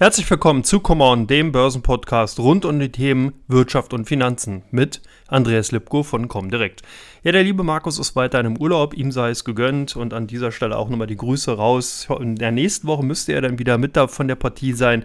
Herzlich willkommen zu Come On, dem Börsenpodcast rund um die Themen Wirtschaft und Finanzen mit Andreas Lipko von Comdirect. Ja, der liebe Markus ist weiter im Urlaub, ihm sei es gegönnt und an dieser Stelle auch nochmal die Grüße raus. In der nächsten Woche müsste er dann wieder mit da von der Partie sein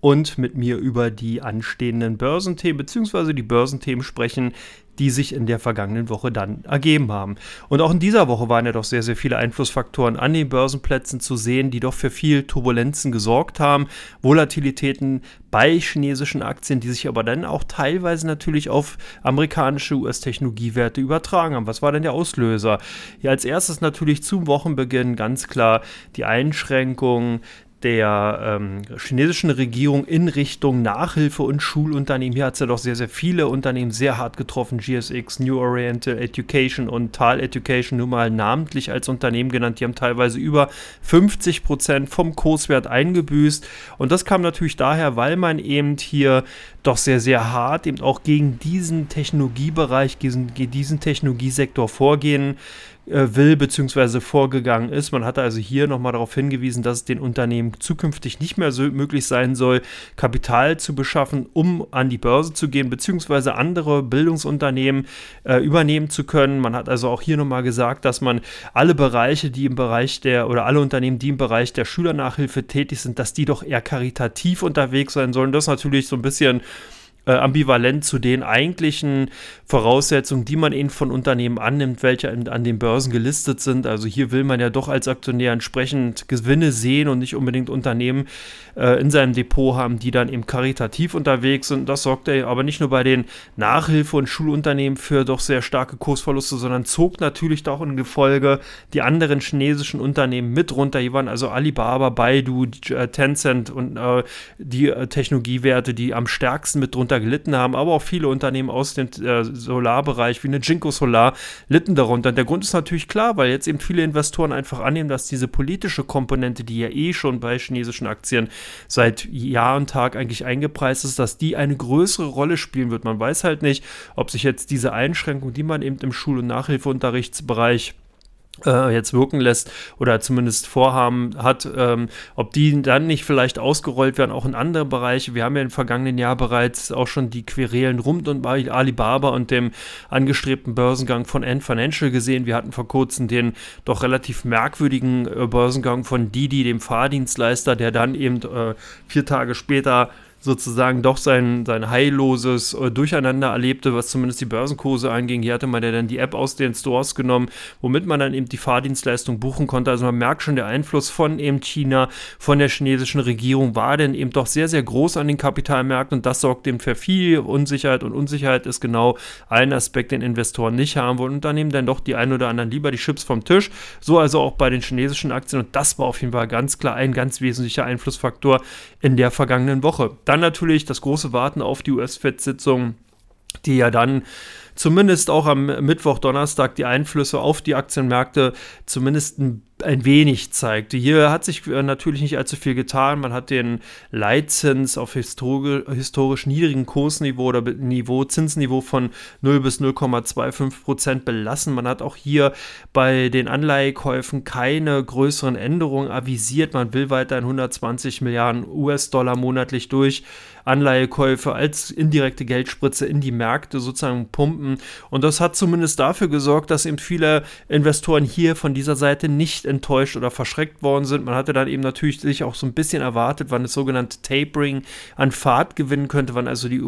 und mit mir über die anstehenden Börsenthemen bzw. die Börsenthemen sprechen, die sich in der vergangenen Woche dann ergeben haben. Und auch in dieser Woche waren ja doch sehr, sehr viele Einflussfaktoren an den Börsenplätzen zu sehen, die doch für viel Turbulenzen gesorgt haben. Volatilitäten bei chinesischen Aktien, die sich aber dann auch teilweise natürlich auf amerikanische US-Technologiewerte übertragen haben. Was war denn der Auslöser? Ja, als erstes natürlich zum Wochenbeginn ganz klar die Einschränkungen der ähm, chinesischen Regierung in Richtung Nachhilfe und Schulunternehmen. Hier hat es ja doch sehr, sehr viele Unternehmen sehr hart getroffen. GSX, New Oriental Education und Tal Education nur mal namentlich als Unternehmen genannt. Die haben teilweise über 50 Prozent vom Kurswert eingebüßt. Und das kam natürlich daher, weil man eben hier doch sehr, sehr hart eben auch gegen diesen Technologiebereich, diesen, diesen Technologiesektor vorgehen will bzw. vorgegangen ist. Man hatte also hier nochmal darauf hingewiesen, dass es den Unternehmen zukünftig nicht mehr so möglich sein soll, Kapital zu beschaffen, um an die Börse zu gehen bzw. andere Bildungsunternehmen äh, übernehmen zu können. Man hat also auch hier nochmal gesagt, dass man alle Bereiche, die im Bereich der oder alle Unternehmen, die im Bereich der Schülernachhilfe tätig sind, dass die doch eher karitativ unterwegs sein sollen. Das ist natürlich so ein bisschen äh, ambivalent zu den eigentlichen Voraussetzungen, die man eben von Unternehmen annimmt, welche in, an den Börsen gelistet sind. Also hier will man ja doch als Aktionär entsprechend Gewinne sehen und nicht unbedingt Unternehmen äh, in seinem Depot haben, die dann eben karitativ unterwegs sind. Das sorgt er aber nicht nur bei den Nachhilfe- und Schulunternehmen für doch sehr starke Kursverluste, sondern zog natürlich auch in Gefolge die anderen chinesischen Unternehmen mit runter. Hier waren also Alibaba, Baidu, Tencent und äh, die äh, Technologiewerte, die am stärksten mit drunter darunter gelitten haben, aber auch viele Unternehmen aus dem äh, Solarbereich wie eine Jinko Solar litten darunter. Und der Grund ist natürlich klar, weil jetzt eben viele Investoren einfach annehmen, dass diese politische Komponente, die ja eh schon bei chinesischen Aktien seit Jahr und Tag eigentlich eingepreist ist, dass die eine größere Rolle spielen wird. Man weiß halt nicht, ob sich jetzt diese Einschränkung, die man eben im Schul- und Nachhilfeunterrichtsbereich jetzt wirken lässt oder zumindest Vorhaben hat, ähm, ob die dann nicht vielleicht ausgerollt werden, auch in andere Bereiche. Wir haben ja im vergangenen Jahr bereits auch schon die Querelen rund um Alibaba und dem angestrebten Börsengang von Ant Financial gesehen. Wir hatten vor kurzem den doch relativ merkwürdigen äh, Börsengang von Didi, dem Fahrdienstleister, der dann eben äh, vier Tage später sozusagen doch sein, sein heilloses äh, Durcheinander erlebte, was zumindest die Börsenkurse anging. Hier hatte man ja dann die App aus den Stores genommen, womit man dann eben die Fahrdienstleistung buchen konnte. Also man merkt schon, der Einfluss von eben China, von der chinesischen Regierung war denn eben doch sehr, sehr groß an den Kapitalmärkten und das sorgt eben für viel Unsicherheit und Unsicherheit ist genau ein Aspekt, den Investoren nicht haben wollen und dann nehmen dann doch die einen oder anderen lieber die Chips vom Tisch. So also auch bei den chinesischen Aktien und das war auf jeden Fall ganz klar ein ganz wesentlicher Einflussfaktor in der vergangenen Woche. Dann natürlich das große Warten auf die US-Fed-Sitzung, die ja dann zumindest auch am Mittwoch, Donnerstag die Einflüsse auf die Aktienmärkte zumindest ein ein wenig zeigte. Hier hat sich äh, natürlich nicht allzu viel getan. Man hat den Leitzins auf historisch, niedrigen Kursniveau oder Niveau, Zinsniveau von 0 bis 0,25 Prozent belassen. Man hat auch hier bei den Anleihekäufen keine größeren Änderungen avisiert. Man will weiterhin 120 Milliarden US-Dollar monatlich durch Anleihekäufe als indirekte Geldspritze in die Märkte sozusagen pumpen. Und das hat zumindest dafür gesorgt, dass eben viele Investoren hier von dieser Seite nicht enttäuscht oder verschreckt worden sind. Man hatte dann eben natürlich sich auch so ein bisschen erwartet, wann das sogenannte Tapering an Fahrt gewinnen könnte, wann also die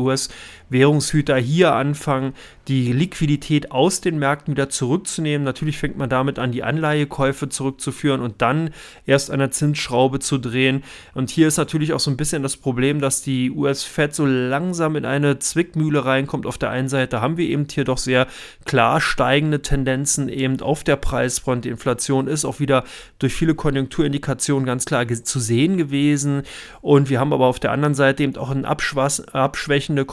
US-Währungshüter hier anfangen, die Liquidität aus den Märkten wieder zurückzunehmen. Natürlich fängt man damit an, die Anleihekäufe zurückzuführen und dann erst an der Zinsschraube zu drehen. Und hier ist natürlich auch so ein bisschen das Problem, dass die US-Fed so langsam in eine Zwickmühle reinkommt. Auf der einen Seite haben wir eben hier doch sehr klar steigende Tendenzen eben auf der Preisfront. Die Inflation ist auch wieder durch viele Konjunkturindikationen ganz klar zu sehen gewesen. Und wir haben aber auf der anderen Seite eben auch ein abschwächende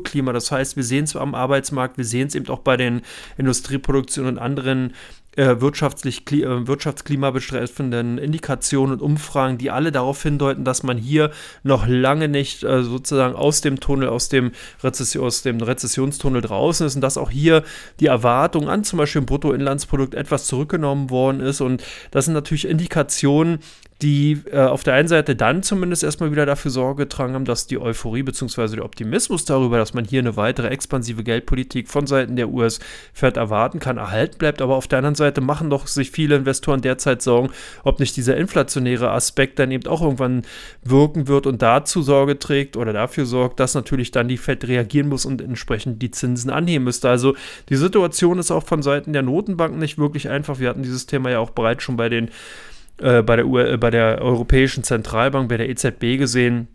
Konjunkturklima. Das heißt, wir sehen es am Arbeitsmarkt, wir sehen es eben auch bei den Industrieproduktionen und anderen äh, wirtschaftlich, äh, Wirtschaftsklima betreffenden Indikationen und Umfragen, die alle darauf hindeuten, dass man hier noch lange nicht äh, sozusagen aus dem Tunnel, aus dem, Rezession, aus dem Rezessionstunnel draußen ist und dass auch hier die Erwartung an zum Beispiel ein Bruttoinlandsprodukt etwas zurückgenommen worden ist. Und das sind natürlich Indikationen, die äh, auf der einen Seite dann zumindest erstmal wieder dafür Sorge getragen haben, dass die Euphorie bzw. der Optimismus darüber, dass man hier eine weitere expansive Geldpolitik von Seiten der US-Fed erwarten kann, erhalten bleibt. Aber auf der anderen Seite machen doch sich viele Investoren derzeit Sorgen, ob nicht dieser inflationäre Aspekt dann eben auch irgendwann wirken wird und dazu Sorge trägt oder dafür sorgt, dass natürlich dann die Fed reagieren muss und entsprechend die Zinsen anheben müsste. Also die Situation ist auch von Seiten der Notenbanken nicht wirklich einfach. Wir hatten dieses Thema ja auch bereits schon bei den äh, bei, der, äh, bei der Europäischen Zentralbank, bei der EZB gesehen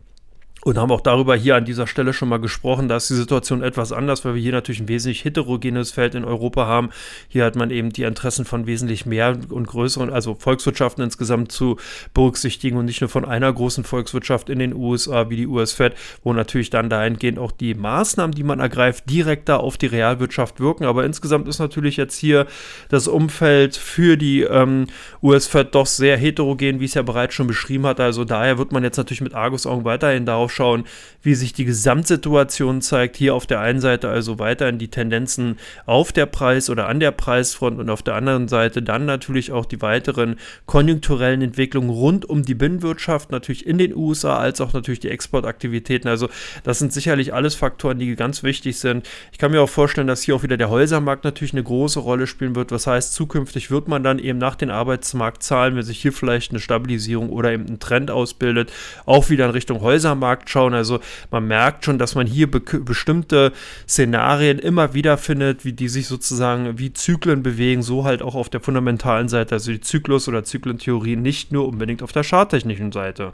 und haben auch darüber hier an dieser Stelle schon mal gesprochen. Da ist die Situation etwas anders, weil wir hier natürlich ein wesentlich heterogenes Feld in Europa haben. Hier hat man eben die Interessen von wesentlich mehr und größeren, also Volkswirtschaften insgesamt zu berücksichtigen und nicht nur von einer großen Volkswirtschaft in den USA wie die US-Fed, wo natürlich dann dahingehend auch die Maßnahmen, die man ergreift, direkter auf die Realwirtschaft wirken. Aber insgesamt ist natürlich jetzt hier das Umfeld für die ähm, US-Fed doch sehr heterogen, wie es ja bereits schon beschrieben hatte. Also daher wird man jetzt natürlich mit Argusaugen weiterhin darauf schauen, wie sich die Gesamtsituation zeigt. Hier auf der einen Seite also weiterhin die Tendenzen auf der Preis- oder an der Preisfront und auf der anderen Seite dann natürlich auch die weiteren konjunkturellen Entwicklungen rund um die Binnenwirtschaft, natürlich in den USA, als auch natürlich die Exportaktivitäten. Also das sind sicherlich alles Faktoren, die ganz wichtig sind. Ich kann mir auch vorstellen, dass hier auch wieder der Häusermarkt natürlich eine große Rolle spielen wird. Was heißt, zukünftig wird man dann eben nach den Arbeitsmarktzahlen, wenn sich hier vielleicht eine Stabilisierung oder eben ein Trend ausbildet, auch wieder in Richtung Häusermarkt Markt schauen. Also man merkt schon, dass man hier be bestimmte Szenarien immer wieder findet, wie die sich sozusagen wie Zyklen bewegen, so halt auch auf der fundamentalen Seite, also die Zyklus- oder Zyklentheorie nicht nur unbedingt auf der charttechnischen Seite.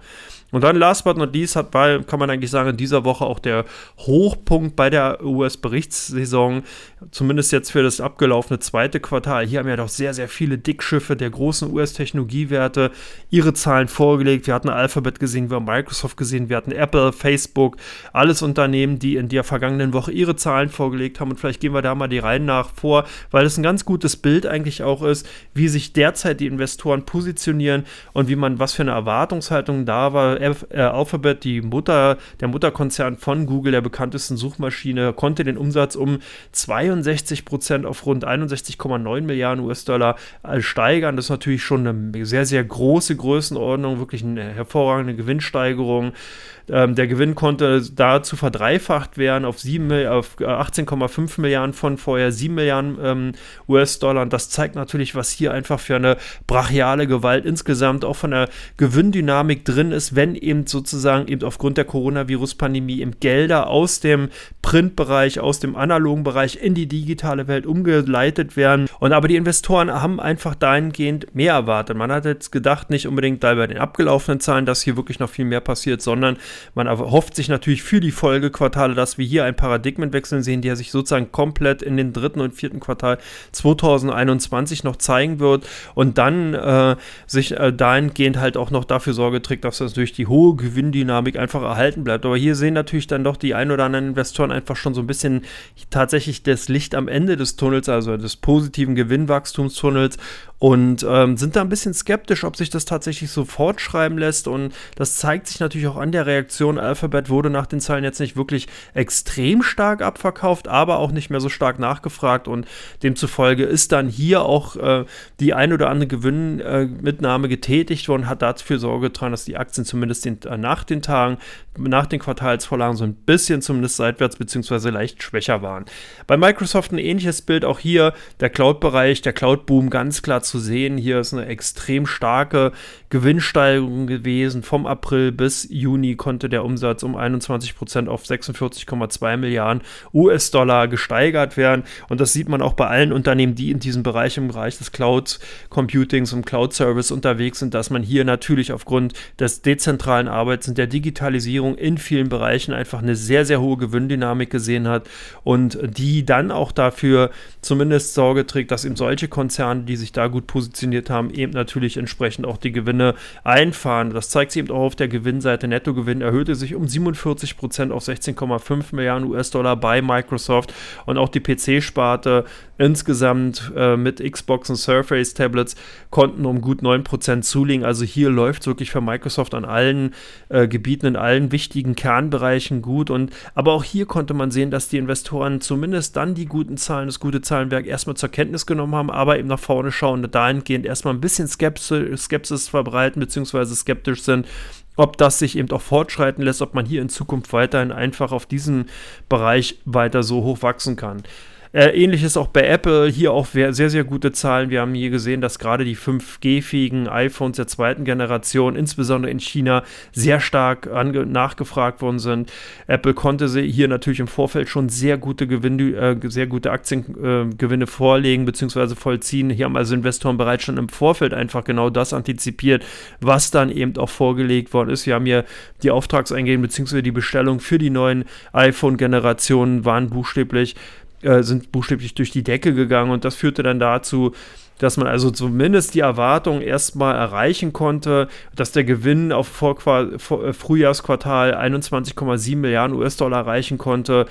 Und dann last but not least hat, weil, kann man eigentlich sagen, in dieser Woche auch der Hochpunkt bei der US-Berichtssaison, zumindest jetzt für das abgelaufene zweite Quartal. Hier haben ja doch sehr, sehr viele Dickschiffe der großen US-Technologiewerte ihre Zahlen vorgelegt. Wir hatten Alphabet gesehen, wir haben Microsoft gesehen, wir hatten Apple, Facebook, alles Unternehmen, die in der vergangenen Woche ihre Zahlen vorgelegt haben. Und vielleicht gehen wir da mal die Reihen nach vor, weil es ein ganz gutes Bild eigentlich auch ist, wie sich derzeit die Investoren positionieren und wie man, was für eine Erwartungshaltung da war Alphabet, die Mutter, der Mutterkonzern von Google, der bekanntesten Suchmaschine, konnte den Umsatz um 62 Prozent auf rund 61,9 Milliarden US-Dollar äh, steigern. Das ist natürlich schon eine sehr, sehr große Größenordnung, wirklich eine hervorragende Gewinnsteigerung. Ähm, der Gewinn konnte dazu verdreifacht werden auf, auf 18,5 äh, Milliarden von vorher 7 Milliarden ähm, US-Dollar. Und das zeigt natürlich, was hier einfach für eine brachiale Gewalt insgesamt auch von der Gewinndynamik drin ist, wenn eben sozusagen eben aufgrund der Coronavirus-Pandemie eben Gelder aus dem Printbereich, aus dem analogen Bereich in die digitale Welt umgeleitet werden. Und aber die Investoren haben einfach dahingehend mehr erwartet. Man hat jetzt gedacht, nicht unbedingt bei den abgelaufenen Zahlen, dass hier wirklich noch viel mehr passiert, sondern man erhofft sich natürlich für die Folgequartale, dass wir hier einen Paradigmenwechsel sehen, der sich sozusagen komplett in den dritten und vierten Quartal 2021 noch zeigen wird und dann äh, sich äh, dahingehend halt auch noch dafür Sorge trägt, dass das durch die hohe Gewinndynamik einfach erhalten bleibt. Aber hier sehen natürlich dann doch die ein oder anderen Investoren einfach schon so ein bisschen tatsächlich das Licht am Ende des Tunnels, also des positiven Gewinnwachstumstunnels und ähm, sind da ein bisschen skeptisch, ob sich das tatsächlich so fortschreiben lässt. Und das zeigt sich natürlich auch an der Reaktion. Alphabet wurde nach den Zahlen jetzt nicht wirklich extrem stark abverkauft, aber auch nicht mehr so stark nachgefragt. Und demzufolge ist dann hier auch äh, die ein oder andere Gewinnmitnahme äh, getätigt worden, hat dafür Sorge getragen, dass die Aktien zumindest den, äh, nach den Tagen, nach den Quartalsvorlagen so ein bisschen zumindest seitwärts bzw. leicht schwächer waren. Bei Microsoft ein ähnliches Bild, auch hier der Cloud-Bereich, der Cloud-Boom ganz klar zu sehen. Hier ist eine extrem starke Gewinnsteigerung gewesen. Vom April bis Juni konnte der Umsatz um 21 Prozent auf 46,2 Milliarden US-Dollar gesteigert werden. Und das sieht man auch bei allen Unternehmen, die in diesem Bereich, im Bereich des Cloud Computings und Cloud Service unterwegs sind, dass man hier natürlich aufgrund des dezentralen Arbeits und der Digitalisierung in vielen Bereichen einfach eine sehr, sehr hohe Gewinndynamik gesehen hat und die dann auch dafür zumindest Sorge trägt, dass eben solche Konzerne, die sich da gut positioniert haben, eben natürlich entsprechend auch die Gewinne einfahren. Das zeigt sich eben auch auf der Gewinnseite. Nettogewinn erhöhte sich um 47 Prozent auf 16,5 Milliarden US-Dollar bei Microsoft und auch die PC-Sparte insgesamt äh, mit Xbox und Surface Tablets konnten um gut 9 Prozent zulegen. Also hier läuft wirklich für Microsoft an allen äh, Gebieten, in allen wichtigen Kernbereichen gut. Und aber auch hier konnte man sehen, dass die Investoren zumindest dann die guten Zahlen, das gute Zahlenwerk erstmal zur Kenntnis genommen haben, aber eben nach vorne schauen dahingehend erstmal ein bisschen Skepsis, Skepsis verbreiten, beziehungsweise skeptisch sind, ob das sich eben auch fortschreiten lässt, ob man hier in Zukunft weiterhin einfach auf diesem Bereich weiter so hoch wachsen kann. Äh, ähnliches auch bei Apple, hier auch sehr, sehr gute Zahlen. Wir haben hier gesehen, dass gerade die 5G-fähigen iPhones der zweiten Generation, insbesondere in China, sehr stark nachgefragt worden sind. Apple konnte hier natürlich im Vorfeld schon sehr gute Gewinne, äh, sehr gute Aktiengewinne äh, vorlegen bzw. vollziehen. Hier haben also Investoren bereits schon im Vorfeld einfach genau das antizipiert, was dann eben auch vorgelegt worden ist. Wir haben hier die Auftragseingehen bzw. die Bestellung für die neuen iPhone-Generationen waren buchstäblich äh, sind buchstäblich durch die Decke gegangen und das führte dann dazu, dass man also zumindest die Erwartung erstmal erreichen konnte, dass der Gewinn auf Vorquar äh, Frühjahrsquartal 21,7 Milliarden US-Dollar erreichen konnte.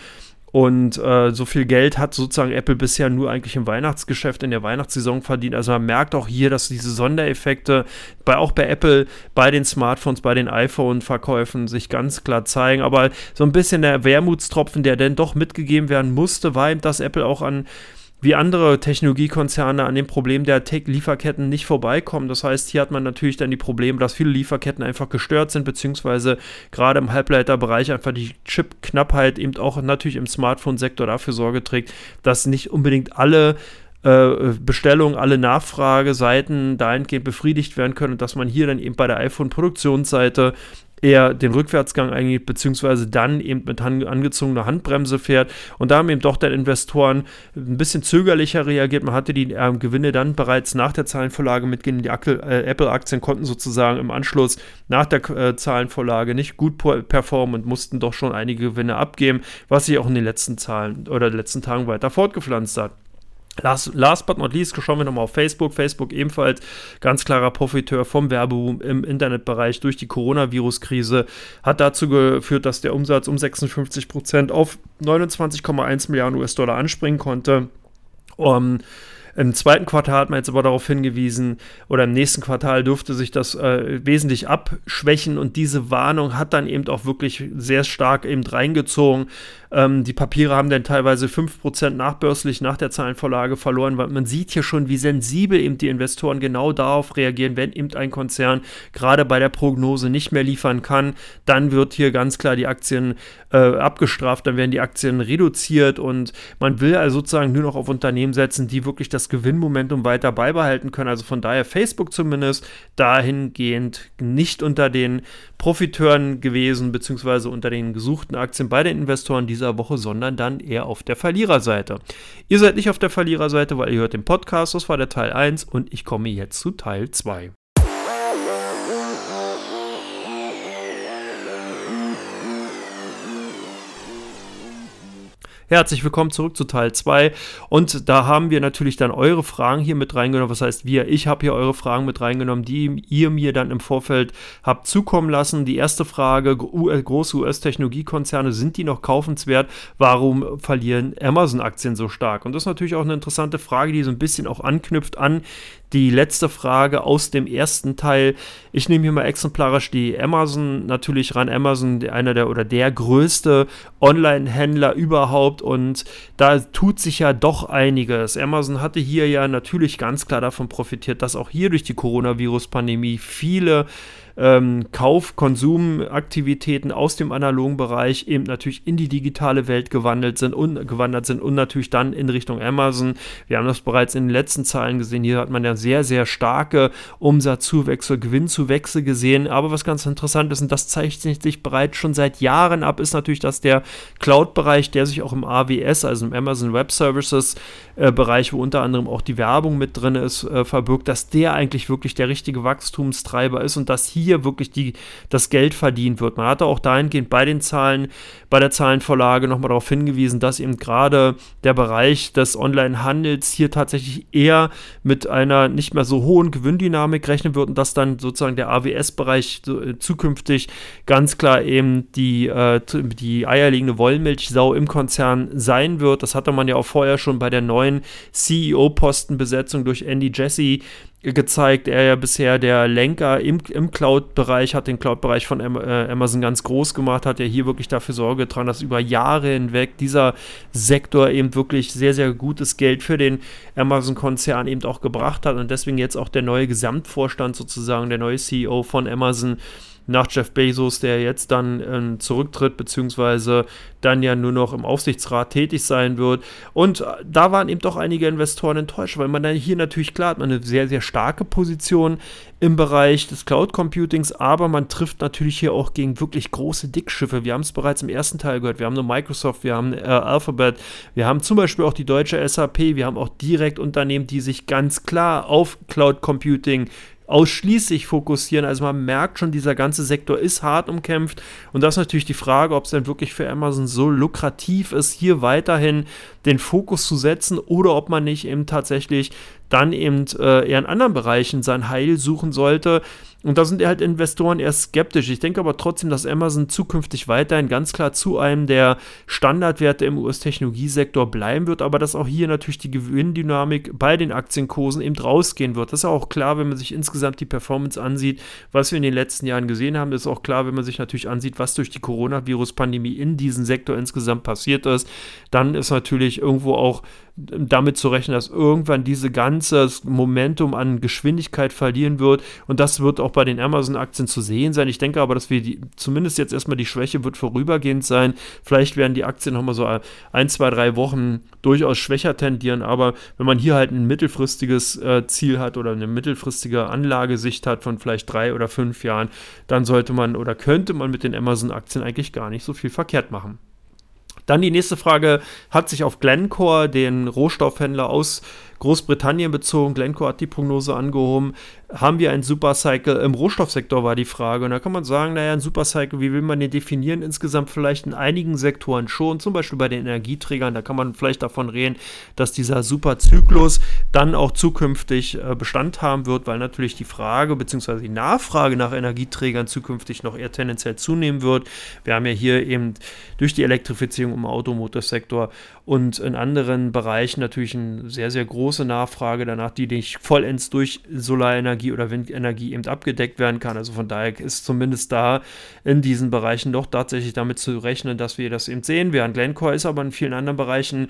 Und äh, so viel Geld hat sozusagen Apple bisher nur eigentlich im Weihnachtsgeschäft, in der Weihnachtssaison verdient. Also man merkt auch hier, dass diese Sondereffekte bei, auch bei Apple, bei den Smartphones, bei den iPhone-Verkäufen sich ganz klar zeigen. Aber so ein bisschen der Wermutstropfen, der denn doch mitgegeben werden musste, war eben, dass Apple auch an wie andere Technologiekonzerne an dem Problem der Lieferketten nicht vorbeikommen. Das heißt, hier hat man natürlich dann die Probleme, dass viele Lieferketten einfach gestört sind, beziehungsweise gerade im Halbleiterbereich einfach die Chip-Knappheit eben auch natürlich im Smartphone-Sektor dafür Sorge trägt, dass nicht unbedingt alle äh, Bestellungen, alle Nachfrageseiten dahingehend befriedigt werden können und dass man hier dann eben bei der iPhone-Produktionsseite eher den Rückwärtsgang eingeht, beziehungsweise dann eben mit angezogener Handbremse fährt. Und da haben eben doch dann Investoren ein bisschen zögerlicher reagiert. Man hatte die äh, Gewinne dann bereits nach der Zahlenvorlage mitgehen. Die äh, Apple-Aktien konnten sozusagen im Anschluss nach der äh, Zahlenvorlage nicht gut performen und mussten doch schon einige Gewinne abgeben, was sich auch in den letzten Zahlen oder letzten Tagen weiter fortgepflanzt hat. Last, last but not least schauen wir nochmal auf Facebook. Facebook ebenfalls ganz klarer Profiteur vom Werbeboom im Internetbereich durch die Coronavirus-Krise. Hat dazu geführt, dass der Umsatz um 56 Prozent auf 29,1 Milliarden US-Dollar anspringen konnte. Um, im zweiten Quartal hat man jetzt aber darauf hingewiesen, oder im nächsten Quartal dürfte sich das äh, wesentlich abschwächen und diese Warnung hat dann eben auch wirklich sehr stark eben reingezogen. Ähm, die Papiere haben dann teilweise 5% nachbörslich nach der Zahlenvorlage verloren, weil man sieht hier schon, wie sensibel eben die Investoren genau darauf reagieren, wenn eben ein Konzern gerade bei der Prognose nicht mehr liefern kann, dann wird hier ganz klar die Aktien äh, abgestraft, dann werden die Aktien reduziert und man will also sozusagen nur noch auf Unternehmen setzen, die wirklich das Gewinnmomentum weiter beibehalten können. Also von daher Facebook zumindest dahingehend nicht unter den Profiteuren gewesen, beziehungsweise unter den gesuchten Aktien bei den Investoren dieser Woche, sondern dann eher auf der Verliererseite. Ihr seid nicht auf der Verliererseite, weil ihr hört den Podcast, das war der Teil 1 und ich komme jetzt zu Teil 2. Herzlich willkommen zurück zu Teil 2. Und da haben wir natürlich dann eure Fragen hier mit reingenommen. Was heißt wir? Ich habe hier eure Fragen mit reingenommen, die ihr mir dann im Vorfeld habt zukommen lassen. Die erste Frage: Große US-Technologiekonzerne, sind die noch kaufenswert? Warum verlieren Amazon-Aktien so stark? Und das ist natürlich auch eine interessante Frage, die so ein bisschen auch anknüpft an die letzte Frage aus dem ersten Teil. Ich nehme hier mal exemplarisch die Amazon natürlich ran. Amazon, einer der oder der größte Online-Händler überhaupt und da tut sich ja doch einiges. Amazon hatte hier ja natürlich ganz klar davon profitiert, dass auch hier durch die Coronavirus-Pandemie viele ähm, Kauf-, Konsumaktivitäten aus dem analogen Bereich eben natürlich in die digitale Welt gewandelt sind und gewandert sind und natürlich dann in Richtung Amazon. Wir haben das bereits in den letzten Zahlen gesehen. Hier hat man ja sehr, sehr starke Umsatzzuwächse, Gewinnzuwächse gesehen. Aber was ganz interessant ist, und das zeichnet sich bereits schon seit Jahren ab, ist natürlich, dass der Cloud-Bereich, der sich auch im AWS, also im Amazon Web Services äh, Bereich, wo unter anderem auch die Werbung mit drin ist, äh, verbirgt, dass der eigentlich wirklich der richtige Wachstumstreiber ist und dass hier wirklich die, das Geld verdient wird. Man hatte auch dahingehend bei den Zahlen, bei der Zahlenvorlage nochmal darauf hingewiesen, dass eben gerade der Bereich des Online-Handels hier tatsächlich eher mit einer nicht mehr so hohen Gewinndynamik rechnen wird und dass dann sozusagen der AWS-Bereich äh, zukünftig ganz klar eben die, äh, die eierlegende Wollmilchsau im Konzern sein wird. Das hatte man ja auch vorher schon bei der neuen CEO-Postenbesetzung durch Andy Jesse gezeigt. Er ja bisher der Lenker im, im Cloud-Bereich, hat den Cloud-Bereich von äh, Amazon ganz groß gemacht, hat ja hier wirklich dafür Sorge getragen, dass über Jahre hinweg dieser Sektor eben wirklich sehr, sehr gutes Geld für den Amazon-Konzern eben auch gebracht hat und deswegen jetzt auch der neue Gesamtvorstand sozusagen, der neue CEO von Amazon nach Jeff Bezos, der jetzt dann äh, zurücktritt, beziehungsweise dann ja nur noch im Aufsichtsrat tätig sein wird. Und äh, da waren eben doch einige Investoren enttäuscht, weil man dann hier natürlich klar hat, man eine sehr, sehr starke Position im Bereich des Cloud Computings, aber man trifft natürlich hier auch gegen wirklich große Dickschiffe. Wir haben es bereits im ersten Teil gehört. Wir haben nur Microsoft, wir haben äh, Alphabet, wir haben zum Beispiel auch die deutsche SAP, wir haben auch direkt Unternehmen, die sich ganz klar auf Cloud Computing ausschließlich fokussieren. Also man merkt schon, dieser ganze Sektor ist hart umkämpft. Und das ist natürlich die Frage, ob es denn wirklich für Amazon so lukrativ ist, hier weiterhin den Fokus zu setzen oder ob man nicht eben tatsächlich dann eben äh, eher in anderen Bereichen sein Heil suchen sollte. Und da sind halt Investoren eher skeptisch. Ich denke aber trotzdem, dass Amazon zukünftig weiterhin ganz klar zu einem der Standardwerte im US-Technologiesektor bleiben wird, aber dass auch hier natürlich die Gewinndynamik bei den Aktienkursen eben rausgehen wird. Das ist auch klar, wenn man sich insgesamt die Performance ansieht, was wir in den letzten Jahren gesehen haben. Das ist auch klar, wenn man sich natürlich ansieht, was durch die Coronavirus-Pandemie in diesem Sektor insgesamt passiert ist. Dann ist natürlich irgendwo auch damit zu rechnen, dass irgendwann diese ganze Momentum an Geschwindigkeit verlieren wird. Und das wird auch bei den Amazon-Aktien zu sehen sein. Ich denke aber, dass wir die, zumindest jetzt erstmal die Schwäche wird vorübergehend sein. Vielleicht werden die Aktien nochmal so ein, zwei, drei Wochen durchaus schwächer tendieren. Aber wenn man hier halt ein mittelfristiges äh, Ziel hat oder eine mittelfristige Anlagesicht hat von vielleicht drei oder fünf Jahren, dann sollte man oder könnte man mit den Amazon-Aktien eigentlich gar nicht so viel verkehrt machen. Dann die nächste Frage hat sich auf Glencore, den Rohstoffhändler aus Großbritannien bezogen. Glencore hat die Prognose angehoben. Haben wir einen Supercycle im Rohstoffsektor, war die Frage. Und da kann man sagen, naja, ein Supercycle, wie will man den definieren? Insgesamt vielleicht in einigen Sektoren schon, zum Beispiel bei den Energieträgern. Da kann man vielleicht davon reden, dass dieser Superzyklus dann auch zukünftig äh, Bestand haben wird, weil natürlich die Frage bzw. die Nachfrage nach Energieträgern zukünftig noch eher tendenziell zunehmen wird. Wir haben ja hier eben durch die Elektrifizierung im Automotorsektor und in anderen Bereichen natürlich eine sehr, sehr große Nachfrage danach, die nicht vollends durch Solarenergie oder Windenergie eben abgedeckt werden kann. Also von daher ist zumindest da in diesen Bereichen doch tatsächlich damit zu rechnen, dass wir das eben sehen werden. Glencore ist aber in vielen anderen Bereichen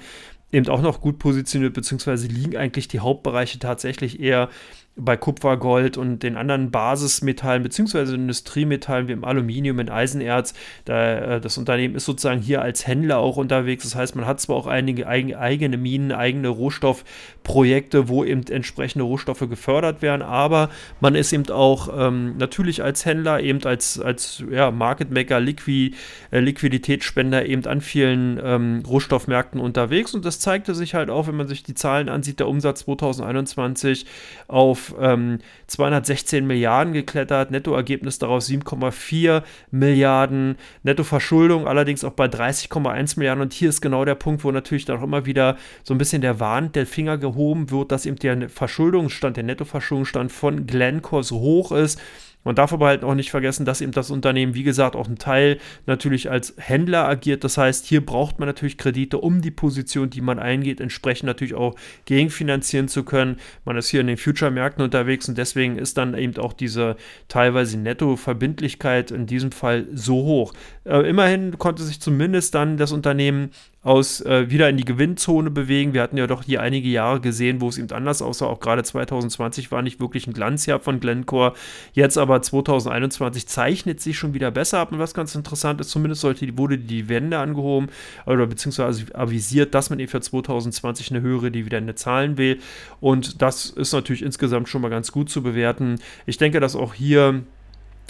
eben auch noch gut positioniert, beziehungsweise liegen eigentlich die Hauptbereiche tatsächlich eher bei Kupfer, Gold und den anderen Basismetallen beziehungsweise Industriemetallen wie im Aluminium, in Eisenerz. Da, äh, das Unternehmen ist sozusagen hier als Händler auch unterwegs. Das heißt, man hat zwar auch einige eigene Minen, eigene Rohstoffprojekte, wo eben entsprechende Rohstoffe gefördert werden, aber man ist eben auch ähm, natürlich als Händler, eben als, als ja, Market Maker, Liqui, äh, Liquiditätsspender eben an vielen ähm, Rohstoffmärkten unterwegs und das zeigte sich halt auch, wenn man sich die Zahlen ansieht, der Umsatz 2021 auf ähm, 216 Milliarden geklettert, Nettoergebnis daraus 7,4 Milliarden, Nettoverschuldung allerdings auch bei 30,1 Milliarden. Und hier ist genau der Punkt, wo natürlich dann auch immer wieder so ein bisschen der Warn, der Finger gehoben wird, dass eben der Verschuldungsstand, der Nettoverschuldungsstand von Glencore so hoch ist man darf aber halt auch nicht vergessen, dass eben das Unternehmen, wie gesagt, auch ein Teil natürlich als Händler agiert. Das heißt, hier braucht man natürlich Kredite, um die Position, die man eingeht, entsprechend natürlich auch gegenfinanzieren zu können. Man ist hier in den Future-Märkten unterwegs und deswegen ist dann eben auch diese teilweise Netto-Verbindlichkeit in diesem Fall so hoch. Äh, immerhin konnte sich zumindest dann das Unternehmen aus äh, wieder in die Gewinnzone bewegen. Wir hatten ja doch hier einige Jahre gesehen, wo es eben anders aussah. Auch gerade 2020 war nicht wirklich ein Glanzjahr von Glencore. Jetzt aber 2021 zeichnet sich schon wieder besser ab. Und was ganz interessant ist, zumindest sollte, wurde die Wende angehoben oder beziehungsweise avisiert, dass man eben für 2020 eine höhere Dividende zahlen will. Und das ist natürlich insgesamt schon mal ganz gut zu bewerten. Ich denke, dass auch hier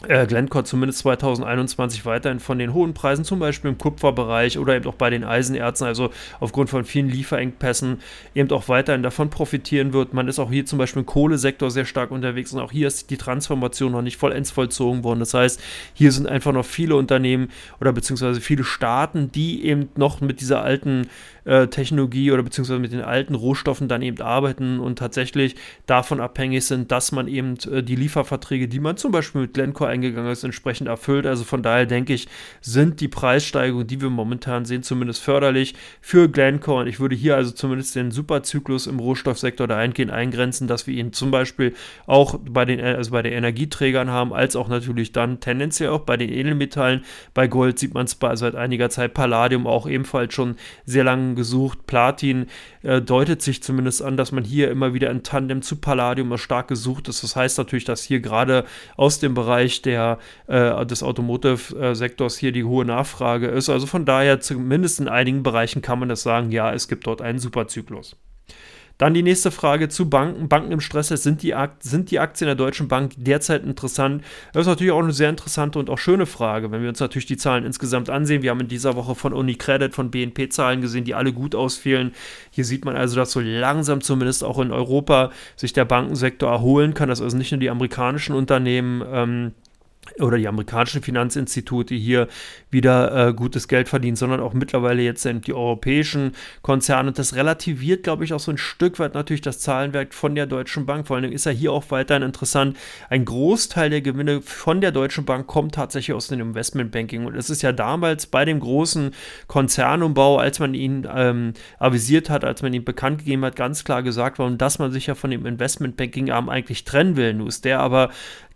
äh, Glencore zumindest 2021 weiterhin von den hohen Preisen, zum Beispiel im Kupferbereich oder eben auch bei den Eisenerzen, also aufgrund von vielen Lieferengpässen, eben auch weiterhin davon profitieren wird. Man ist auch hier zum Beispiel im Kohlesektor sehr stark unterwegs und auch hier ist die Transformation noch nicht vollends vollzogen worden. Das heißt, hier sind einfach noch viele Unternehmen oder beziehungsweise viele Staaten, die eben noch mit dieser alten äh, Technologie oder beziehungsweise mit den alten Rohstoffen dann eben arbeiten und tatsächlich davon abhängig sind, dass man eben äh, die Lieferverträge, die man zum Beispiel mit Glencore eingegangen ist, entsprechend erfüllt. Also von daher denke ich, sind die Preissteigerungen, die wir momentan sehen, zumindest förderlich für Glencore. Und ich würde hier also zumindest den Superzyklus im Rohstoffsektor dahingehend eingrenzen, dass wir ihn zum Beispiel auch bei den, also bei den Energieträgern haben, als auch natürlich dann tendenziell auch bei den Edelmetallen. Bei Gold sieht man es seit einiger Zeit, Palladium auch ebenfalls schon sehr lange gesucht. Platin äh, deutet sich zumindest an, dass man hier immer wieder in Tandem zu Palladium stark gesucht ist. Das heißt natürlich, dass hier gerade aus dem Bereich der, äh, des Automotive-Sektors hier die hohe Nachfrage ist. Also von daher, zumindest in einigen Bereichen kann man das sagen, ja, es gibt dort einen Superzyklus. Dann die nächste Frage zu Banken. Banken im Stress sind die, sind die Aktien der Deutschen Bank derzeit interessant? Das ist natürlich auch eine sehr interessante und auch schöne Frage, wenn wir uns natürlich die Zahlen insgesamt ansehen. Wir haben in dieser Woche von UniCredit, von BNP Zahlen gesehen, die alle gut ausfielen. Hier sieht man also, dass so langsam zumindest auch in Europa sich der Bankensektor erholen kann, dass also nicht nur die amerikanischen Unternehmen ähm, oder die amerikanischen Finanzinstitute hier wieder äh, gutes Geld verdienen, sondern auch mittlerweile jetzt sind die europäischen Konzerne. Und das relativiert, glaube ich, auch so ein Stück weit natürlich das Zahlenwerk von der Deutschen Bank. Vor allem ist ja hier auch weiterhin interessant. Ein Großteil der Gewinne von der Deutschen Bank kommt tatsächlich aus dem Investmentbanking. Und es ist ja damals bei dem großen Konzernumbau, als man ihn ähm, avisiert hat, als man ihn bekannt gegeben hat, ganz klar gesagt worden, dass man sich ja von dem Investmentbanking-Arm eigentlich trennen will. Nun ist der aber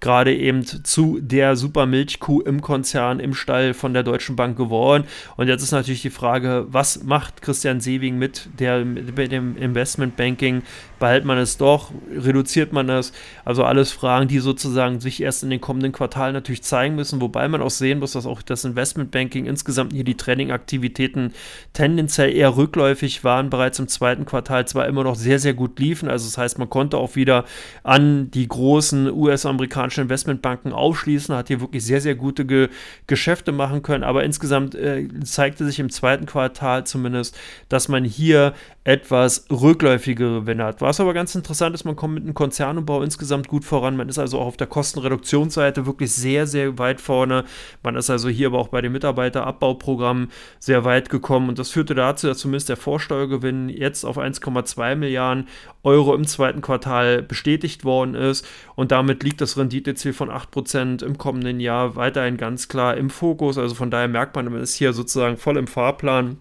gerade eben zu der Supermilchkuh im Konzern, im Stall von der Deutschen Bank geworden. Und jetzt ist natürlich die Frage, was macht Christian Sewing mit, der, mit dem Investmentbanking? Behält man es doch? Reduziert man es? Also alles Fragen, die sozusagen sich erst in den kommenden Quartalen natürlich zeigen müssen, wobei man auch sehen muss, dass auch das Investmentbanking insgesamt hier die Trading-Aktivitäten tendenziell eher rückläufig waren, bereits im zweiten Quartal zwar immer noch sehr, sehr gut liefen. Also das heißt, man konnte auch wieder an die großen US-amerikanischen amerikanische Investmentbanken aufschließen, hat hier wirklich sehr, sehr gute Ge Geschäfte machen können. Aber insgesamt äh, zeigte sich im zweiten Quartal zumindest, dass man hier etwas rückläufigere Gewinne hat. Was aber ganz interessant ist, man kommt mit dem Konzernumbau insgesamt gut voran. Man ist also auch auf der Kostenreduktionsseite wirklich sehr, sehr weit vorne. Man ist also hier aber auch bei den Mitarbeiterabbauprogrammen sehr weit gekommen. Und das führte dazu, dass zumindest der Vorsteuergewinn jetzt auf 1,2 Milliarden Euro im zweiten Quartal bestätigt worden ist. Und damit liegt das Renditeziel von 8% im kommenden Jahr weiterhin ganz klar im Fokus. Also von daher merkt man, man ist hier sozusagen voll im Fahrplan.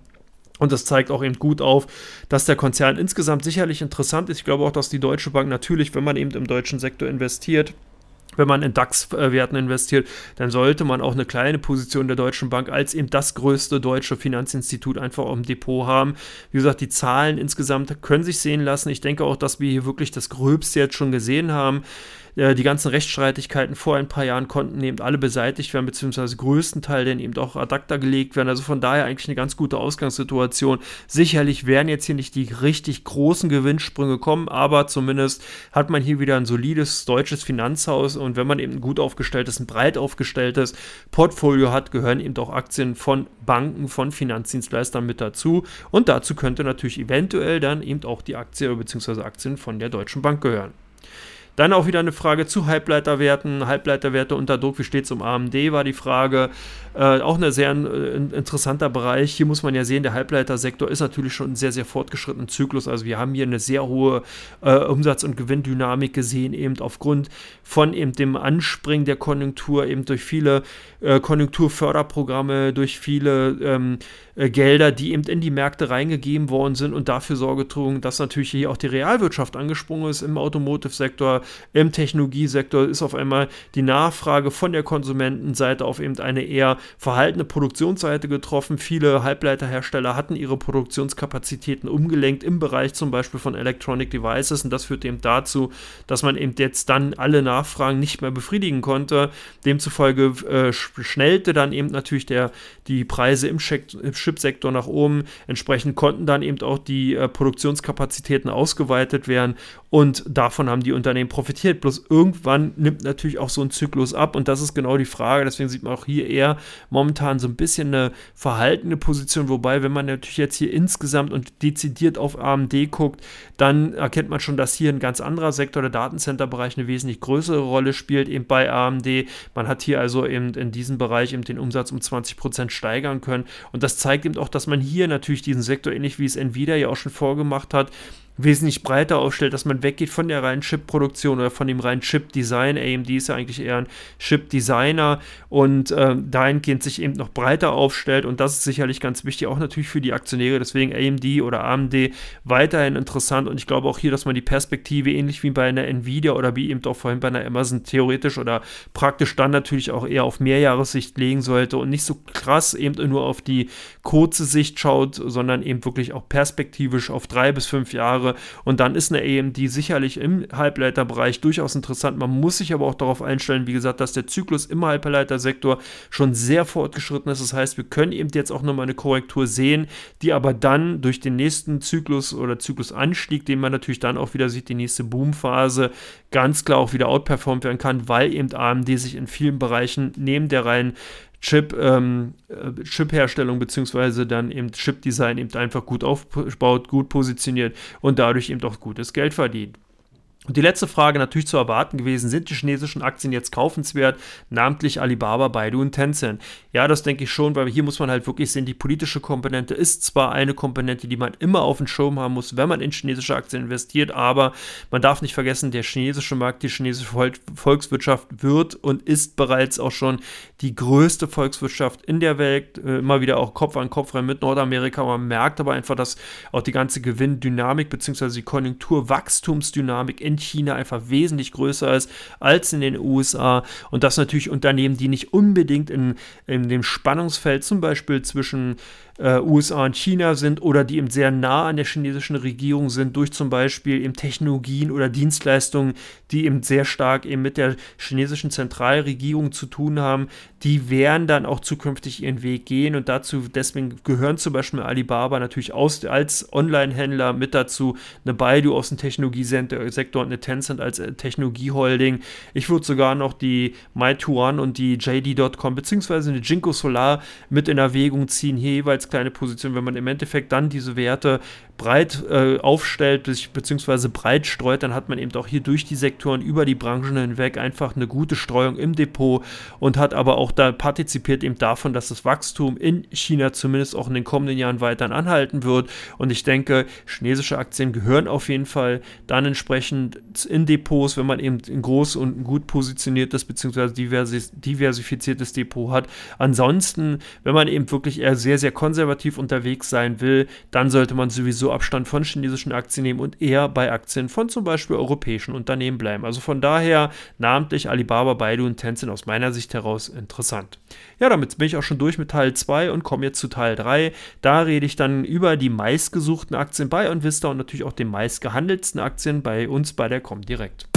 Und das zeigt auch eben gut auf, dass der Konzern insgesamt sicherlich interessant ist. Ich glaube auch, dass die Deutsche Bank natürlich, wenn man eben im deutschen Sektor investiert, wenn man in DAX-Werten investiert, dann sollte man auch eine kleine Position der Deutschen Bank als eben das größte deutsche Finanzinstitut einfach auf dem Depot haben. Wie gesagt, die Zahlen insgesamt können sich sehen lassen. Ich denke auch, dass wir hier wirklich das Gröbste jetzt schon gesehen haben. Äh, die ganzen Rechtsstreitigkeiten vor ein paar Jahren konnten eben alle beseitigt werden, beziehungsweise größtenteils dann eben auch ad acta gelegt werden. Also von daher eigentlich eine ganz gute Ausgangssituation. Sicherlich werden jetzt hier nicht die richtig großen Gewinnsprünge kommen, aber zumindest hat man hier wieder ein solides deutsches Finanzhaus und wenn man eben ein gut aufgestelltes, ein breit aufgestelltes Portfolio hat, gehören eben auch Aktien von Banken, von Finanzdienstleistern mit dazu und dazu könnte natürlich eventuell dann eben auch die Aktie bzw. Aktien von der Deutschen Bank gehören. Dann auch wieder eine Frage zu Halbleiterwerten. Halbleiterwerte unter Druck, wie steht es um AMD, war die Frage. Äh, auch ein sehr äh, interessanter Bereich. Hier muss man ja sehen, der Halbleitersektor ist natürlich schon ein sehr, sehr fortgeschrittenen Zyklus. Also wir haben hier eine sehr hohe äh, Umsatz- und Gewinndynamik gesehen, eben aufgrund von eben dem Anspringen der Konjunktur, eben durch viele äh, Konjunkturförderprogramme, durch viele ähm, äh, Gelder, die eben in die Märkte reingegeben worden sind und dafür Sorge trugen, dass natürlich hier auch die Realwirtschaft angesprungen ist im Automotive-Sektor, im Technologiesektor ist auf einmal die Nachfrage von der Konsumentenseite auf eben eine eher verhaltene Produktionsseite getroffen. Viele Halbleiterhersteller hatten ihre Produktionskapazitäten umgelenkt im Bereich zum Beispiel von Electronic Devices und das führt eben dazu, dass man eben jetzt dann alle Nachfragen nicht mehr befriedigen konnte. Demzufolge äh, schnellte dann eben natürlich der, die Preise im, im Chipsektor nach oben. Entsprechend konnten dann eben auch die äh, Produktionskapazitäten ausgeweitet werden und davon haben die Unternehmen profitiert. Bloß irgendwann nimmt natürlich auch so ein Zyklus ab und das ist genau die Frage. Deswegen sieht man auch hier eher momentan so ein bisschen eine verhaltene Position. Wobei, wenn man natürlich jetzt hier insgesamt und dezidiert auf AMD guckt, dann erkennt man schon, dass hier ein ganz anderer Sektor, der Datencenter-Bereich, eine wesentlich größere Rolle spielt, eben bei AMD. Man hat hier also eben in diesem Bereich eben den Umsatz um 20% steigern können. Und das zeigt eben auch, dass man hier natürlich diesen Sektor, ähnlich wie es Nvidia ja auch schon vorgemacht hat, wesentlich breiter aufstellt, dass man weggeht von der reinen Chip-Produktion oder von dem reinen Chip-Design. AMD ist ja eigentlich eher ein Chip-Designer und äh, dahingehend sich eben noch breiter aufstellt und das ist sicherlich ganz wichtig, auch natürlich für die Aktionäre. Deswegen AMD oder AMD weiterhin interessant und ich glaube auch hier, dass man die Perspektive ähnlich wie bei einer Nvidia oder wie eben auch vorhin bei einer Amazon theoretisch oder praktisch dann natürlich auch eher auf Mehrjahressicht legen sollte und nicht so krass eben nur auf die kurze Sicht schaut, sondern eben wirklich auch perspektivisch auf drei bis fünf Jahre Jahre. Und dann ist eine AMD sicherlich im Halbleiterbereich durchaus interessant. Man muss sich aber auch darauf einstellen, wie gesagt, dass der Zyklus im Halbleitersektor schon sehr fortgeschritten ist. Das heißt, wir können eben jetzt auch nochmal eine Korrektur sehen, die aber dann durch den nächsten Zyklus oder Zyklusanstieg, den man natürlich dann auch wieder sieht, die nächste Boomphase, ganz klar auch wieder outperformt werden kann, weil eben AMD sich in vielen Bereichen neben der reinen Chip, ähm, äh, Chip-Herstellung beziehungsweise dann eben Chip-Design eben einfach gut aufbaut, gut positioniert und dadurch eben auch gutes Geld verdient. Und die letzte Frage natürlich zu erwarten gewesen, sind die chinesischen Aktien jetzt kaufenswert, namentlich Alibaba, Baidu und Tencent? Ja, das denke ich schon, weil hier muss man halt wirklich sehen, die politische Komponente ist zwar eine Komponente, die man immer auf dem Schirm haben muss, wenn man in chinesische Aktien investiert, aber man darf nicht vergessen, der chinesische Markt, die chinesische Volkswirtschaft wird und ist bereits auch schon die größte Volkswirtschaft in der Welt, äh, immer wieder auch Kopf an Kopf rein mit Nordamerika. Man merkt aber einfach, dass auch die ganze Gewinndynamik bzw. die Konjunkturwachstumsdynamik in in China einfach wesentlich größer ist als in den USA und das natürlich Unternehmen, die nicht unbedingt in, in dem Spannungsfeld zum Beispiel zwischen äh, USA und China sind oder die eben sehr nah an der chinesischen Regierung sind, durch zum Beispiel eben Technologien oder Dienstleistungen, die eben sehr stark eben mit der chinesischen Zentralregierung zu tun haben, die werden dann auch zukünftig ihren Weg gehen und dazu, deswegen gehören zum Beispiel Alibaba natürlich aus, als Online-Händler mit dazu, eine Baidu aus dem Technologiesektor und eine Tencent als äh, Technologieholding. Ich würde sogar noch die Meituan und die JD.com beziehungsweise eine Jinko Solar mit in Erwägung ziehen, hier jeweils als kleine Position, wenn man im Endeffekt dann diese Werte breit äh, aufstellt, beziehungsweise breit streut, dann hat man eben auch hier durch die Sektoren über die Branchen hinweg einfach eine gute Streuung im Depot und hat aber auch da partizipiert eben davon, dass das Wachstum in China zumindest auch in den kommenden Jahren weiter anhalten wird. Und ich denke, chinesische Aktien gehören auf jeden Fall dann entsprechend in Depots, wenn man eben ein groß und gut positioniertes beziehungsweise diversifiziertes Depot hat. Ansonsten, wenn man eben wirklich eher sehr, sehr konservativ unterwegs sein will, dann sollte man sowieso Abstand von chinesischen Aktien nehmen und eher bei Aktien von zum Beispiel europäischen Unternehmen bleiben. Also von daher namentlich Alibaba, Baidu und Tencent aus meiner Sicht heraus interessant. Ja, damit bin ich auch schon durch mit Teil 2 und komme jetzt zu Teil 3. Da rede ich dann über die meistgesuchten Aktien bei OnVista und natürlich auch den meistgehandelten Aktien bei uns bei der Comdirect.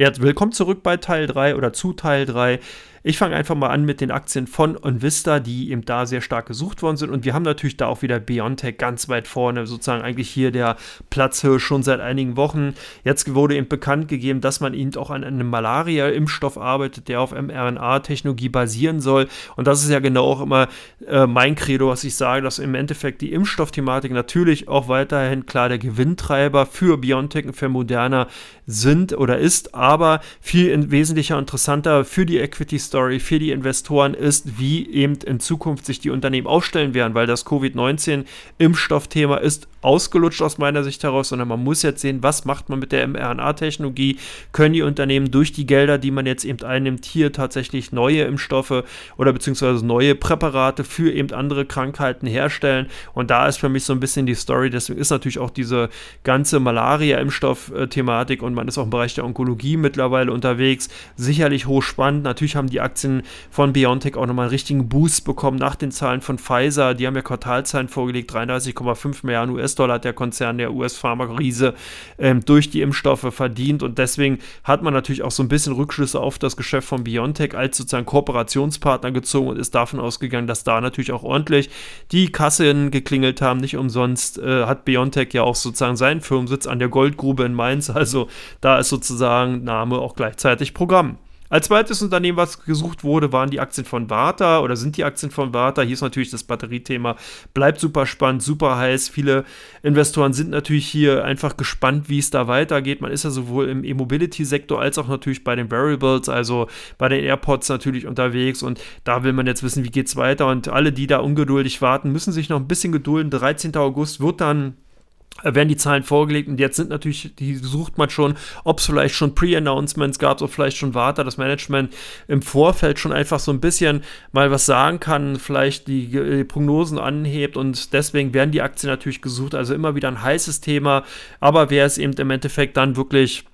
Ja, willkommen zurück bei Teil 3 oder zu Teil 3. Ich fange einfach mal an mit den Aktien von Onvista, die eben da sehr stark gesucht worden sind. Und wir haben natürlich da auch wieder BioNTech ganz weit vorne, sozusagen eigentlich hier der Platzhirsch schon seit einigen Wochen. Jetzt wurde eben bekannt gegeben, dass man eben auch an einem Malaria-Impfstoff arbeitet, der auf mRNA-Technologie basieren soll. Und das ist ja genau auch immer äh, mein Credo, was ich sage, dass im Endeffekt die Impfstoffthematik natürlich auch weiterhin klar der Gewinntreiber für BioNTech und für Moderna sind oder ist, aber viel wesentlicher interessanter für die Equities Story für die Investoren ist, wie eben in Zukunft sich die Unternehmen aufstellen werden, weil das Covid-19-Impfstoffthema ist ausgelutscht aus meiner Sicht heraus, sondern man muss jetzt sehen, was macht man mit der mRNA-Technologie, können die Unternehmen durch die Gelder, die man jetzt eben einnimmt, hier tatsächlich neue Impfstoffe oder beziehungsweise neue Präparate für eben andere Krankheiten herstellen? Und da ist für mich so ein bisschen die Story, deswegen ist natürlich auch diese ganze Malaria-Impfstoff-Thematik und man ist auch im Bereich der Onkologie mittlerweile unterwegs, sicherlich hochspannend, natürlich haben die Aktien von BioNTech auch nochmal einen richtigen Boost bekommen nach den Zahlen von Pfizer. Die haben ja Quartalzahlen vorgelegt, 33,5 Milliarden US-Dollar hat der Konzern, der US-Pharma-Riese, ähm, durch die Impfstoffe verdient und deswegen hat man natürlich auch so ein bisschen Rückschlüsse auf das Geschäft von BioNTech als sozusagen Kooperationspartner gezogen und ist davon ausgegangen, dass da natürlich auch ordentlich die Kassen geklingelt haben. Nicht umsonst äh, hat BioNTech ja auch sozusagen seinen Firmensitz an der Goldgrube in Mainz, also da ist sozusagen Name auch gleichzeitig Programm. Als zweites Unternehmen, was gesucht wurde, waren die Aktien von Warta oder sind die Aktien von Warta. Hier ist natürlich das Batteriethema, bleibt super spannend, super heiß. Viele Investoren sind natürlich hier einfach gespannt, wie es da weitergeht. Man ist ja sowohl im E-Mobility-Sektor als auch natürlich bei den Variables, also bei den AirPods natürlich unterwegs und da will man jetzt wissen, wie geht es weiter und alle, die da ungeduldig warten, müssen sich noch ein bisschen gedulden. 13. August wird dann werden die Zahlen vorgelegt und jetzt sind natürlich, die sucht man schon, ob es vielleicht schon Pre-Announcements gab, ob vielleicht schon Warta, das Management im Vorfeld schon einfach so ein bisschen mal was sagen kann, vielleicht die, die Prognosen anhebt und deswegen werden die Aktien natürlich gesucht, also immer wieder ein heißes Thema, aber wer es eben im Endeffekt dann wirklich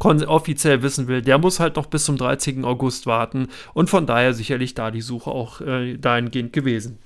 offiziell wissen will, der muss halt noch bis zum 13. August warten und von daher sicherlich da die Suche auch äh, dahingehend gewesen.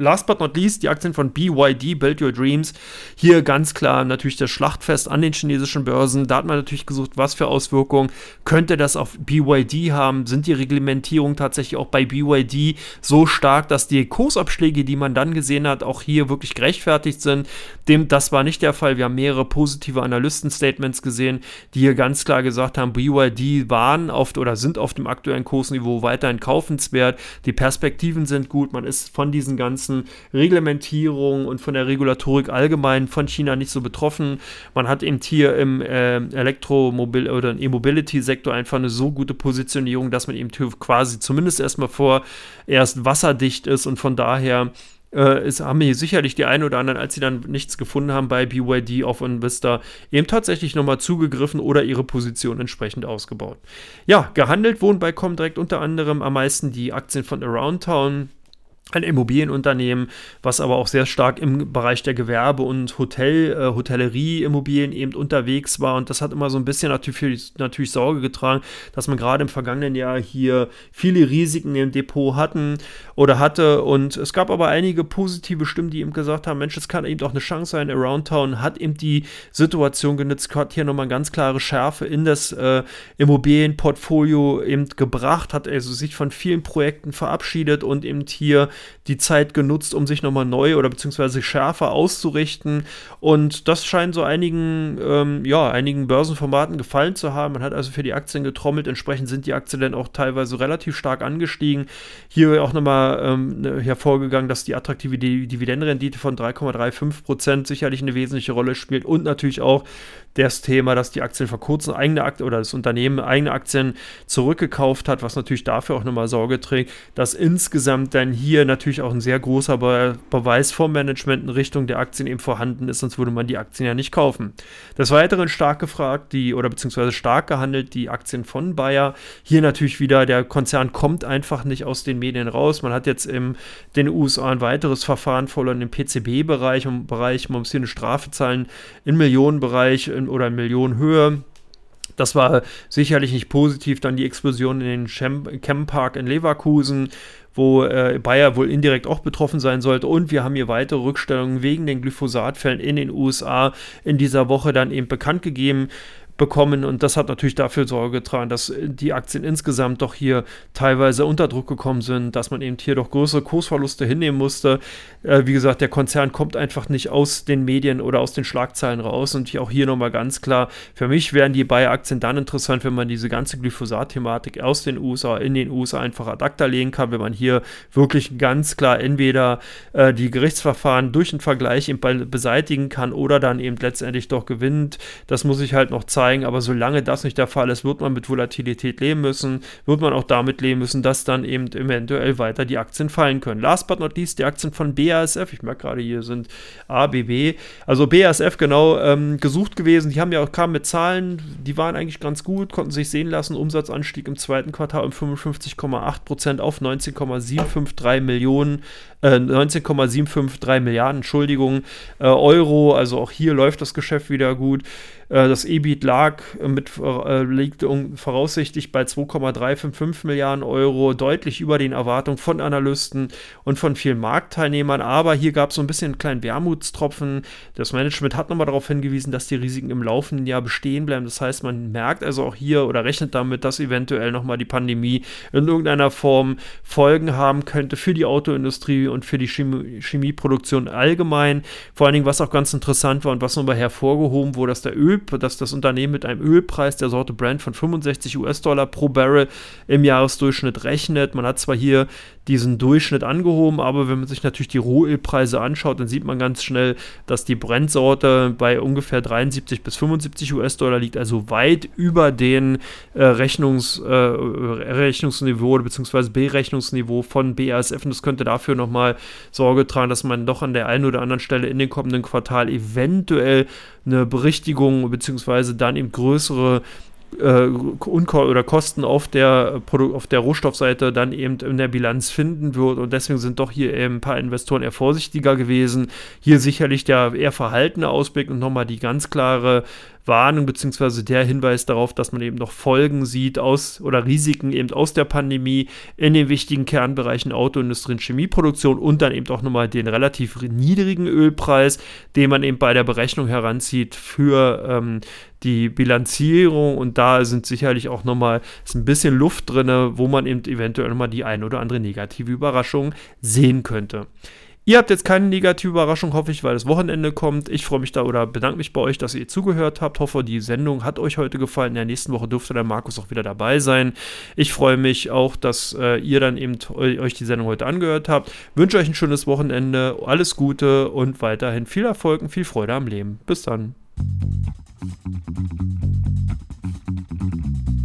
Last but not least, die Aktien von BYD, Build Your Dreams. Hier ganz klar natürlich das Schlachtfest an den chinesischen Börsen. Da hat man natürlich gesucht, was für Auswirkungen könnte das auf BYD haben. Sind die Reglementierungen tatsächlich auch bei BYD so stark, dass die Kursabschläge, die man dann gesehen hat, auch hier wirklich gerechtfertigt sind? Dem, das war nicht der Fall. Wir haben mehrere positive Analysten-Statements gesehen, die hier ganz klar gesagt haben, BYD waren oft oder sind auf dem aktuellen Kursniveau weiterhin kaufenswert. Die Perspektiven sind gut. Man ist von diesen ganzen ganzen Reglementierungen und von der Regulatorik allgemein von China nicht so betroffen. Man hat eben hier im äh, Elektromobil- oder E-Mobility-Sektor einfach eine so gute Positionierung, dass man eben quasi zumindest erstmal vorerst wasserdicht ist und von daher äh, es haben hier sicherlich die einen oder anderen, als sie dann nichts gefunden haben bei BYD auf Invista, eben tatsächlich nochmal zugegriffen oder ihre Position entsprechend ausgebaut. Ja, gehandelt wurden bei Comdirect unter anderem am meisten die Aktien von Aroundtown, ein Immobilienunternehmen, was aber auch sehr stark im Bereich der Gewerbe- und Hotel, äh, Hotellerie-Immobilien eben unterwegs war. Und das hat immer so ein bisschen natürlich, natürlich Sorge getragen, dass man gerade im vergangenen Jahr hier viele Risiken im Depot hatten oder hatte. Und es gab aber einige positive Stimmen, die eben gesagt haben, Mensch, es kann eben auch eine Chance sein. Aroundtown hat eben die Situation genutzt, hat hier nochmal ganz klare Schärfe in das äh, Immobilienportfolio eben gebracht, hat also sich von vielen Projekten verabschiedet und eben hier die Zeit genutzt, um sich nochmal neu oder beziehungsweise schärfer auszurichten. Und das scheint so einigen, ähm, ja, einigen Börsenformaten gefallen zu haben. Man hat also für die Aktien getrommelt. Entsprechend sind die Aktien dann auch teilweise relativ stark angestiegen. Hier auch nochmal ähm, ne, hervorgegangen, dass die attraktive Dividendenrendite von 3,35 Prozent sicherlich eine wesentliche Rolle spielt und natürlich auch das Thema, dass die Aktien vor kurzem eigene Aktien oder das Unternehmen eigene Aktien zurückgekauft hat, was natürlich dafür auch nochmal Sorge trägt, dass insgesamt dann hier natürlich auch ein sehr großer Be Beweis vom Management in Richtung der Aktien eben vorhanden ist, sonst würde man die Aktien ja nicht kaufen. Des Weiteren stark gefragt, die oder beziehungsweise stark gehandelt die Aktien von Bayer. Hier natürlich wieder, der Konzern kommt einfach nicht aus den Medien raus. Man hat jetzt in den USA ein weiteres Verfahren verloren im PCB-Bereich, Bereich, man muss hier eine Strafe zahlen im Millionenbereich in, oder in Millionenhöhe. Das war sicherlich nicht positiv. Dann die Explosion in den Chempark in Leverkusen, wo äh, Bayer wohl indirekt auch betroffen sein sollte. Und wir haben hier weitere Rückstellungen wegen den Glyphosatfällen in den USA in dieser Woche dann eben bekannt gegeben bekommen und das hat natürlich dafür Sorge getragen, dass die Aktien insgesamt doch hier teilweise unter Druck gekommen sind, dass man eben hier doch größere Kursverluste hinnehmen musste. Äh, wie gesagt, der Konzern kommt einfach nicht aus den Medien oder aus den Schlagzeilen raus und auch hier nochmal ganz klar, für mich wären die Bayer-Aktien dann interessant, wenn man diese ganze Glyphosat-Thematik aus den USA in den USA einfach ad acta legen kann, wenn man hier wirklich ganz klar entweder äh, die Gerichtsverfahren durch einen Vergleich eben beseitigen kann oder dann eben letztendlich doch gewinnt. Das muss ich halt noch zeigen steigen, aber solange das nicht der Fall ist, wird man mit Volatilität leben müssen, wird man auch damit leben müssen, dass dann eben eventuell weiter die Aktien fallen können. Last but not least, die Aktien von BASF, ich merke gerade hier sind ABB, also BASF genau ähm, gesucht gewesen, die haben ja auch kamen mit Zahlen, die waren eigentlich ganz gut, konnten sich sehen lassen, Umsatzanstieg im zweiten Quartal um 55,8% auf 19,753 Millionen, äh, 19,753 Milliarden, Entschuldigung, äh, Euro, also auch hier läuft das Geschäft wieder gut. Äh, das EBIT lag mit, äh, liegt voraussichtlich bei 2,355 Milliarden Euro, deutlich über den Erwartungen von Analysten und von vielen Marktteilnehmern. Aber hier gab es so ein bisschen einen kleinen Wermutstropfen. Das Management hat nochmal darauf hingewiesen, dass die Risiken im laufenden Jahr bestehen bleiben. Das heißt, man merkt also auch hier oder rechnet damit, dass eventuell nochmal die Pandemie in irgendeiner Form Folgen haben könnte für die Autoindustrie und für die Chemie Chemieproduktion allgemein. Vor allen Dingen, was auch ganz interessant war und was nochmal hervorgehoben wurde, dass der Öl, dass das Unternehmen mit einem Ölpreis der Sorte Brand von 65 US-Dollar pro Barrel im Jahresdurchschnitt rechnet. Man hat zwar hier diesen Durchschnitt angehoben, aber wenn man sich natürlich die Rohölpreise anschaut, dann sieht man ganz schnell, dass die Brent-Sorte bei ungefähr 73 bis 75 US-Dollar liegt, also weit über den äh, Rechnungs, äh, Rechnungsniveau bzw. Berechnungsniveau von BASF und das könnte dafür nochmal Sorge tragen, dass man doch an der einen oder anderen Stelle in den kommenden Quartal eventuell eine Berichtigung bzw. dann eben größere äh, oder Kosten auf der, auf der Rohstoffseite dann eben in der Bilanz finden wird. Und deswegen sind doch hier eben ein paar Investoren eher vorsichtiger gewesen. Hier sicherlich der eher verhaltene Ausblick und nochmal die ganz klare Warnung beziehungsweise der Hinweis darauf, dass man eben noch Folgen sieht aus oder Risiken eben aus der Pandemie in den wichtigen Kernbereichen Autoindustrie und Chemieproduktion und dann eben auch nochmal den relativ niedrigen Ölpreis, den man eben bei der Berechnung heranzieht für ähm, die Bilanzierung und da sind sicherlich auch nochmal ein bisschen Luft drin, wo man eben eventuell nochmal die ein oder andere negative Überraschung sehen könnte. Ihr habt jetzt keine negative Überraschung, hoffe ich, weil das Wochenende kommt. Ich freue mich da oder bedanke mich bei euch, dass ihr zugehört habt. Hoffe, die Sendung hat euch heute gefallen. In der nächsten Woche dürfte der Markus auch wieder dabei sein. Ich freue mich auch, dass äh, ihr dann eben euch die Sendung heute angehört habt. Wünsche euch ein schönes Wochenende, alles Gute und weiterhin viel Erfolg und viel Freude am Leben. Bis dann. Thank you.